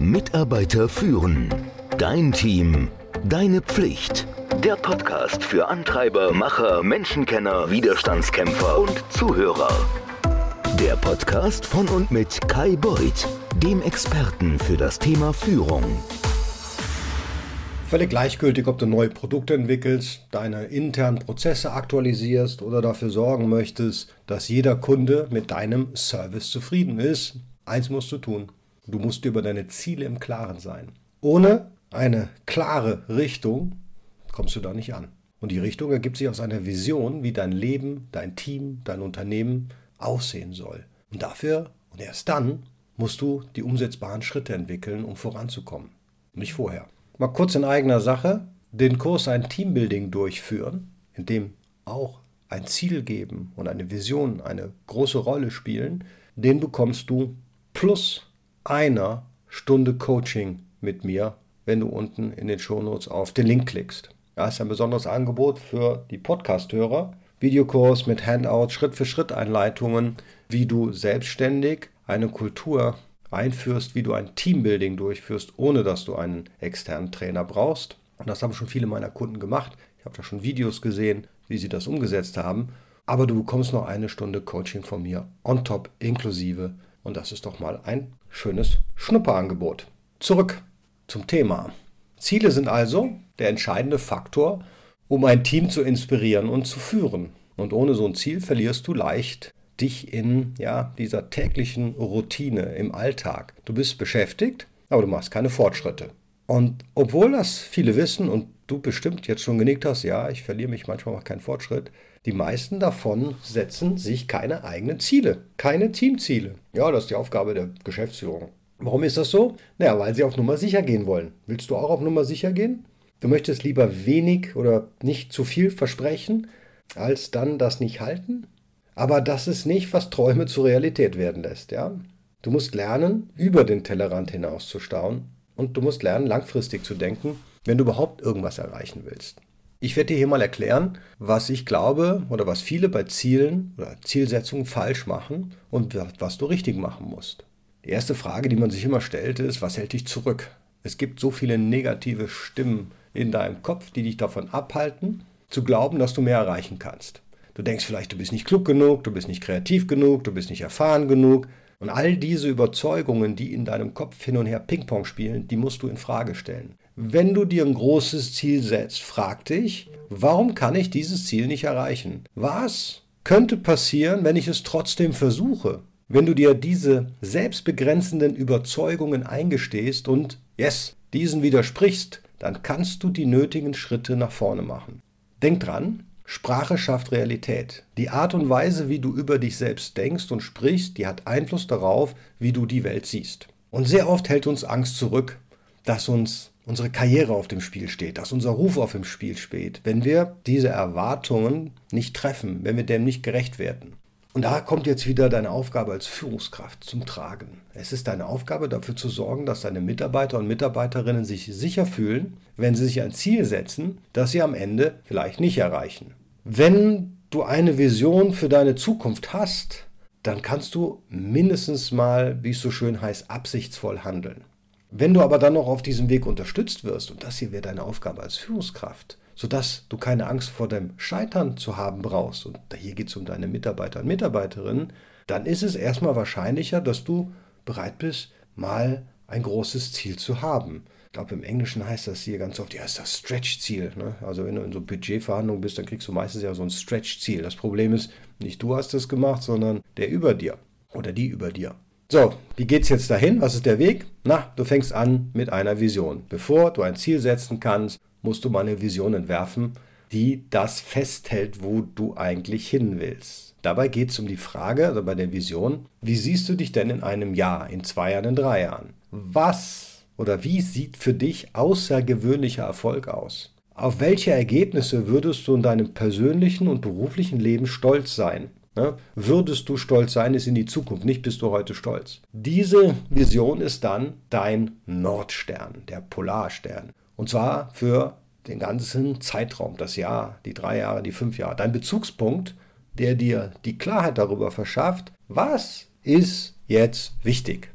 Mitarbeiter führen. Dein Team. Deine Pflicht. Der Podcast für Antreiber, Macher, Menschenkenner, Widerstandskämpfer und Zuhörer. Der Podcast von und mit Kai Beuth, dem Experten für das Thema Führung. Völlig gleichgültig, ob du neue Produkte entwickelst, deine internen Prozesse aktualisierst oder dafür sorgen möchtest, dass jeder Kunde mit deinem Service zufrieden ist. Eins musst du tun. Du musst über deine Ziele im Klaren sein. Ohne eine klare Richtung kommst du da nicht an. Und die Richtung ergibt sich aus einer Vision, wie dein Leben, dein Team, dein Unternehmen aussehen soll. Und dafür und erst dann musst du die umsetzbaren Schritte entwickeln, um voranzukommen. Nicht vorher. Mal kurz in eigener Sache den Kurs ein Teambuilding durchführen, in dem auch ein Ziel geben und eine Vision eine große Rolle spielen, den bekommst du plus einer Stunde Coaching mit mir, wenn du unten in den Shownotes auf den Link klickst. Das ist ein besonderes Angebot für die Podcast-Hörer. Videokurs mit Handout, Schritt-für-Schritt-Einleitungen, wie du selbstständig eine Kultur einführst, wie du ein Teambuilding durchführst, ohne dass du einen externen Trainer brauchst. Und das haben schon viele meiner Kunden gemacht. Ich habe da schon Videos gesehen, wie sie das umgesetzt haben. Aber du bekommst noch eine Stunde Coaching von mir on top inklusive. Und das ist doch mal ein schönes Schnupperangebot. Zurück zum Thema. Ziele sind also der entscheidende Faktor, um ein Team zu inspirieren und zu führen. Und ohne so ein Ziel verlierst du leicht dich in ja, dieser täglichen Routine im Alltag. Du bist beschäftigt, aber du machst keine Fortschritte. Und obwohl das viele wissen und du bestimmt jetzt schon genickt hast, ja, ich verliere mich manchmal auch keinen Fortschritt, die meisten davon setzen sich keine eigenen Ziele, keine Teamziele. Ja, das ist die Aufgabe der Geschäftsführung. Warum ist das so? Naja, weil sie auf Nummer sicher gehen wollen. Willst du auch auf Nummer sicher gehen? Du möchtest lieber wenig oder nicht zu viel versprechen, als dann das nicht halten? Aber das ist nicht, was Träume zur Realität werden lässt, ja? Du musst lernen, über den Tellerrand hinaus zu staunen und du musst lernen, langfristig zu denken, wenn du überhaupt irgendwas erreichen willst. Ich werde dir hier mal erklären, was ich glaube oder was viele bei Zielen oder Zielsetzungen falsch machen und was du richtig machen musst. Die erste Frage, die man sich immer stellt, ist, was hält dich zurück? Es gibt so viele negative Stimmen in deinem Kopf, die dich davon abhalten, zu glauben, dass du mehr erreichen kannst. Du denkst vielleicht, du bist nicht klug genug, du bist nicht kreativ genug, du bist nicht erfahren genug. Und all diese Überzeugungen, die in deinem Kopf hin und her Ping-Pong spielen, die musst du in Frage stellen. Wenn du dir ein großes Ziel setzt, frag dich, warum kann ich dieses Ziel nicht erreichen? Was könnte passieren, wenn ich es trotzdem versuche? Wenn du dir diese selbstbegrenzenden Überzeugungen eingestehst und, yes, diesen widersprichst, dann kannst du die nötigen Schritte nach vorne machen. Denk dran, Sprache schafft Realität. Die Art und Weise, wie du über dich selbst denkst und sprichst, die hat Einfluss darauf, wie du die Welt siehst. Und sehr oft hält uns Angst zurück, dass uns unsere Karriere auf dem Spiel steht, dass unser Ruf auf dem Spiel steht, wenn wir diese Erwartungen nicht treffen, wenn wir dem nicht gerecht werden. Und da kommt jetzt wieder deine Aufgabe als Führungskraft zum Tragen. Es ist deine Aufgabe dafür zu sorgen, dass deine Mitarbeiter und Mitarbeiterinnen sich sicher fühlen, wenn sie sich ein Ziel setzen, das sie am Ende vielleicht nicht erreichen. Wenn du eine Vision für deine Zukunft hast, dann kannst du mindestens mal, wie es so schön heißt, absichtsvoll handeln. Wenn du aber dann noch auf diesem Weg unterstützt wirst, und das hier wäre deine Aufgabe als Führungskraft, sodass du keine Angst vor dem Scheitern zu haben brauchst, und hier geht es um deine Mitarbeiter und Mitarbeiterinnen, dann ist es erstmal wahrscheinlicher, dass du bereit bist, mal ein großes Ziel zu haben. Ich glaube, im Englischen heißt das hier ganz oft, ja, ist das Stretch-Ziel. Ne? Also wenn du in so Budgetverhandlungen bist, dann kriegst du meistens ja so ein Stretch-Ziel. Das Problem ist, nicht du hast das gemacht, sondern der über dir oder die über dir. So, wie geht es jetzt dahin? Was ist der Weg? Na, du fängst an mit einer Vision. Bevor du ein Ziel setzen kannst, musst du mal eine Vision entwerfen, die das festhält, wo du eigentlich hin willst. Dabei geht es um die Frage, also bei der Vision, wie siehst du dich denn in einem Jahr, in zwei Jahren, in drei Jahren? Was oder wie sieht für dich außergewöhnlicher Erfolg aus? Auf welche Ergebnisse würdest du in deinem persönlichen und beruflichen Leben stolz sein? Ne? Würdest du stolz sein, ist in die Zukunft, nicht bist du heute stolz. Diese Vision ist dann dein Nordstern, der Polarstern. Und zwar für den ganzen Zeitraum, das Jahr, die drei Jahre, die fünf Jahre. Dein Bezugspunkt, der dir die Klarheit darüber verschafft, was ist jetzt wichtig.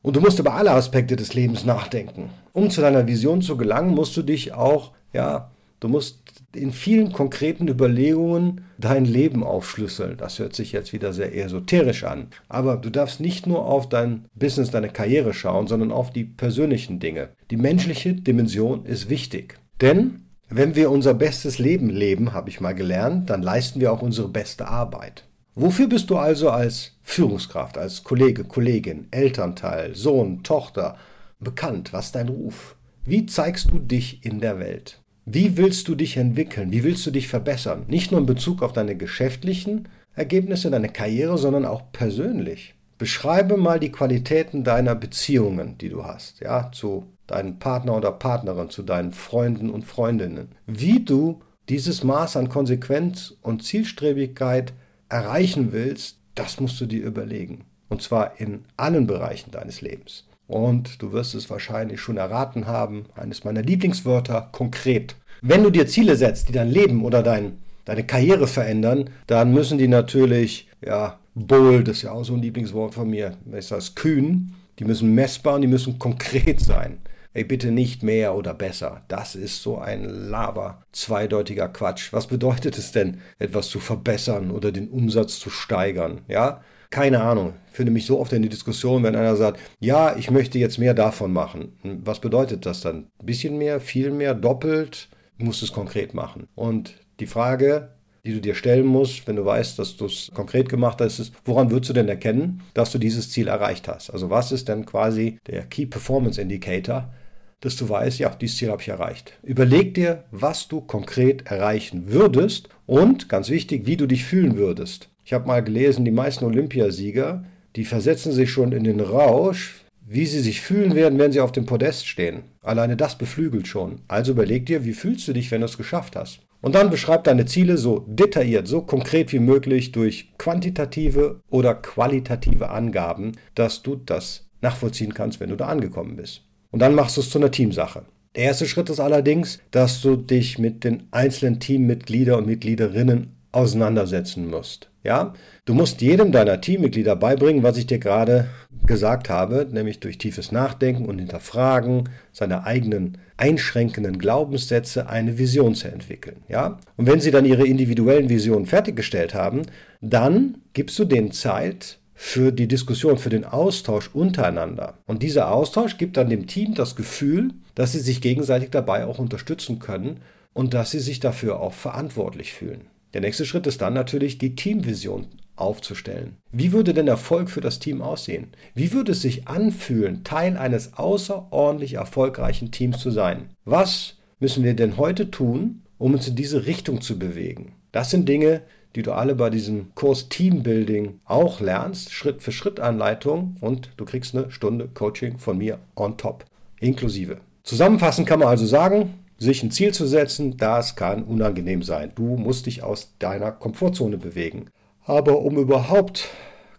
Und du musst über alle Aspekte des Lebens nachdenken. Um zu deiner Vision zu gelangen, musst du dich auch, ja, du musst in vielen konkreten Überlegungen dein Leben aufschlüsseln. Das hört sich jetzt wieder sehr esoterisch an. Aber du darfst nicht nur auf dein Business, deine Karriere schauen, sondern auf die persönlichen Dinge. Die menschliche Dimension ist wichtig. Denn wenn wir unser bestes Leben leben, habe ich mal gelernt, dann leisten wir auch unsere beste Arbeit. Wofür bist du also als Führungskraft, als Kollege, Kollegin, Elternteil, Sohn, Tochter bekannt? Was ist dein Ruf? Wie zeigst du dich in der Welt? Wie willst du dich entwickeln? Wie willst du dich verbessern? Nicht nur in Bezug auf deine geschäftlichen Ergebnisse, deine Karriere, sondern auch persönlich. Beschreibe mal die Qualitäten deiner Beziehungen, die du hast, ja, zu deinem Partner oder Partnerin, zu deinen Freunden und Freundinnen. Wie du dieses Maß an Konsequenz und Zielstrebigkeit erreichen willst, das musst du dir überlegen. Und zwar in allen Bereichen deines Lebens. Und du wirst es wahrscheinlich schon erraten haben, eines meiner Lieblingswörter, konkret. Wenn du dir Ziele setzt, die dein Leben oder dein, deine Karriere verändern, dann müssen die natürlich, ja, bold ist ja auch so ein Lieblingswort von mir, ist das kühn, die müssen messbar und die müssen konkret sein. Ey, bitte nicht mehr oder besser. Das ist so ein Laber, zweideutiger Quatsch. Was bedeutet es denn, etwas zu verbessern oder den Umsatz zu steigern? Ja, keine Ahnung. Ich finde mich so oft in die Diskussion, wenn einer sagt, ja, ich möchte jetzt mehr davon machen. Was bedeutet das dann? Ein bisschen mehr, viel mehr, doppelt? Du musst es konkret machen. Und die Frage, die du dir stellen musst, wenn du weißt, dass du es konkret gemacht hast, ist, woran würdest du denn erkennen, dass du dieses Ziel erreicht hast? Also was ist denn quasi der Key Performance Indicator, dass du weißt, ja, dieses Ziel habe ich erreicht. Überleg dir, was du konkret erreichen würdest und, ganz wichtig, wie du dich fühlen würdest. Ich habe mal gelesen, die meisten Olympiasieger, die versetzen sich schon in den Rausch, wie sie sich fühlen werden, wenn sie auf dem Podest stehen. Alleine das beflügelt schon. Also überleg dir, wie fühlst du dich, wenn du es geschafft hast. Und dann beschreib deine Ziele so detailliert, so konkret wie möglich durch quantitative oder qualitative Angaben, dass du das nachvollziehen kannst, wenn du da angekommen bist. Und dann machst du es zu einer Teamsache. Der erste Schritt ist allerdings, dass du dich mit den einzelnen Teammitgliedern und Mitgliederinnen auseinandersetzen musst. Ja, du musst jedem deiner Teammitglieder beibringen, was ich dir gerade gesagt habe, nämlich durch tiefes Nachdenken und Hinterfragen seine eigenen einschränkenden Glaubenssätze eine Vision zu entwickeln. Ja, und wenn sie dann ihre individuellen Visionen fertiggestellt haben, dann gibst du denen Zeit, für die Diskussion, für den Austausch untereinander. Und dieser Austausch gibt dann dem Team das Gefühl, dass sie sich gegenseitig dabei auch unterstützen können und dass sie sich dafür auch verantwortlich fühlen. Der nächste Schritt ist dann natürlich die Teamvision aufzustellen. Wie würde denn Erfolg für das Team aussehen? Wie würde es sich anfühlen, Teil eines außerordentlich erfolgreichen Teams zu sein? Was müssen wir denn heute tun, um uns in diese Richtung zu bewegen? Das sind Dinge, die du alle bei diesem Kurs Teambuilding auch lernst, Schritt für Schritt Anleitung und du kriegst eine Stunde Coaching von mir on top, inklusive. Zusammenfassend kann man also sagen, sich ein Ziel zu setzen, das kann unangenehm sein. Du musst dich aus deiner Komfortzone bewegen. Aber um überhaupt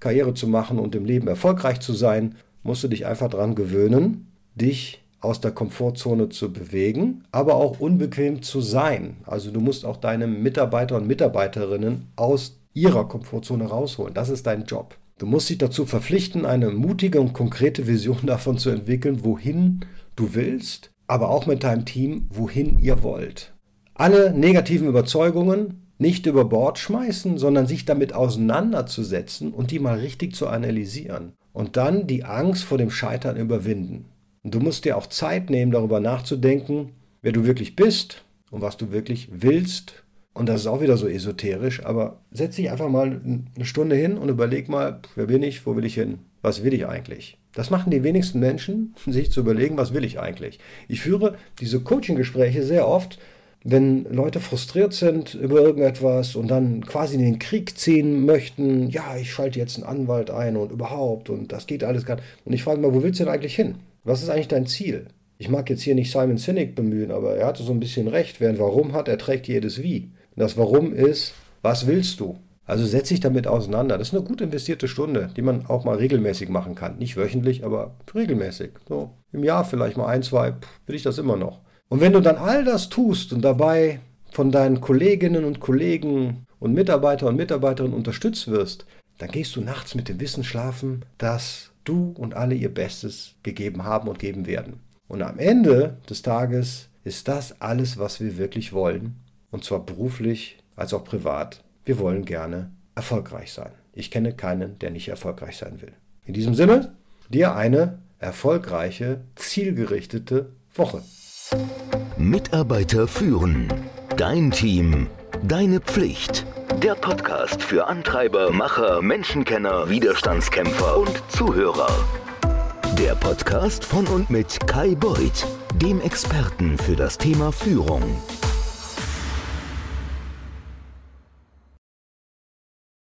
Karriere zu machen und im Leben erfolgreich zu sein, musst du dich einfach daran gewöhnen, dich aus der Komfortzone zu bewegen, aber auch unbequem zu sein. Also du musst auch deine Mitarbeiter und Mitarbeiterinnen aus ihrer Komfortzone rausholen. Das ist dein Job. Du musst dich dazu verpflichten, eine mutige und konkrete Vision davon zu entwickeln, wohin du willst aber auch mit deinem Team, wohin ihr wollt. Alle negativen Überzeugungen nicht über Bord schmeißen, sondern sich damit auseinanderzusetzen und die mal richtig zu analysieren. Und dann die Angst vor dem Scheitern überwinden. Du musst dir auch Zeit nehmen, darüber nachzudenken, wer du wirklich bist und was du wirklich willst. Und das ist auch wieder so esoterisch, aber setz dich einfach mal eine Stunde hin und überleg mal, wer bin ich, wo will ich hin, was will ich eigentlich. Das machen die wenigsten Menschen, sich zu überlegen, was will ich eigentlich. Ich führe diese Coaching-Gespräche sehr oft, wenn Leute frustriert sind über irgendetwas und dann quasi in den Krieg ziehen möchten, ja, ich schalte jetzt einen Anwalt ein und überhaupt und das geht alles gar nicht. Und ich frage mal, wo willst du denn eigentlich hin? Was ist eigentlich dein Ziel? Ich mag jetzt hier nicht Simon Sinek bemühen, aber er hatte so ein bisschen recht. Wer ein Warum hat, er trägt jedes Wie. Das Warum ist, was willst du? Also setze dich damit auseinander. Das ist eine gut investierte Stunde, die man auch mal regelmäßig machen kann. Nicht wöchentlich, aber regelmäßig. So im Jahr vielleicht mal ein, zwei, will ich das immer noch. Und wenn du dann all das tust und dabei von deinen Kolleginnen und Kollegen und Mitarbeiter und Mitarbeiterinnen unterstützt wirst, dann gehst du nachts mit dem Wissen schlafen, dass du und alle ihr Bestes gegeben haben und geben werden. Und am Ende des Tages ist das alles, was wir wirklich wollen. Und zwar beruflich als auch privat. Wir wollen gerne erfolgreich sein. Ich kenne keinen, der nicht erfolgreich sein will. In diesem Sinne, dir eine erfolgreiche, zielgerichtete Woche. Mitarbeiter führen. Dein Team. Deine Pflicht. Der Podcast für Antreiber, Macher, Menschenkenner, Widerstandskämpfer und Zuhörer. Der Podcast von und mit Kai Beuth, dem Experten für das Thema Führung.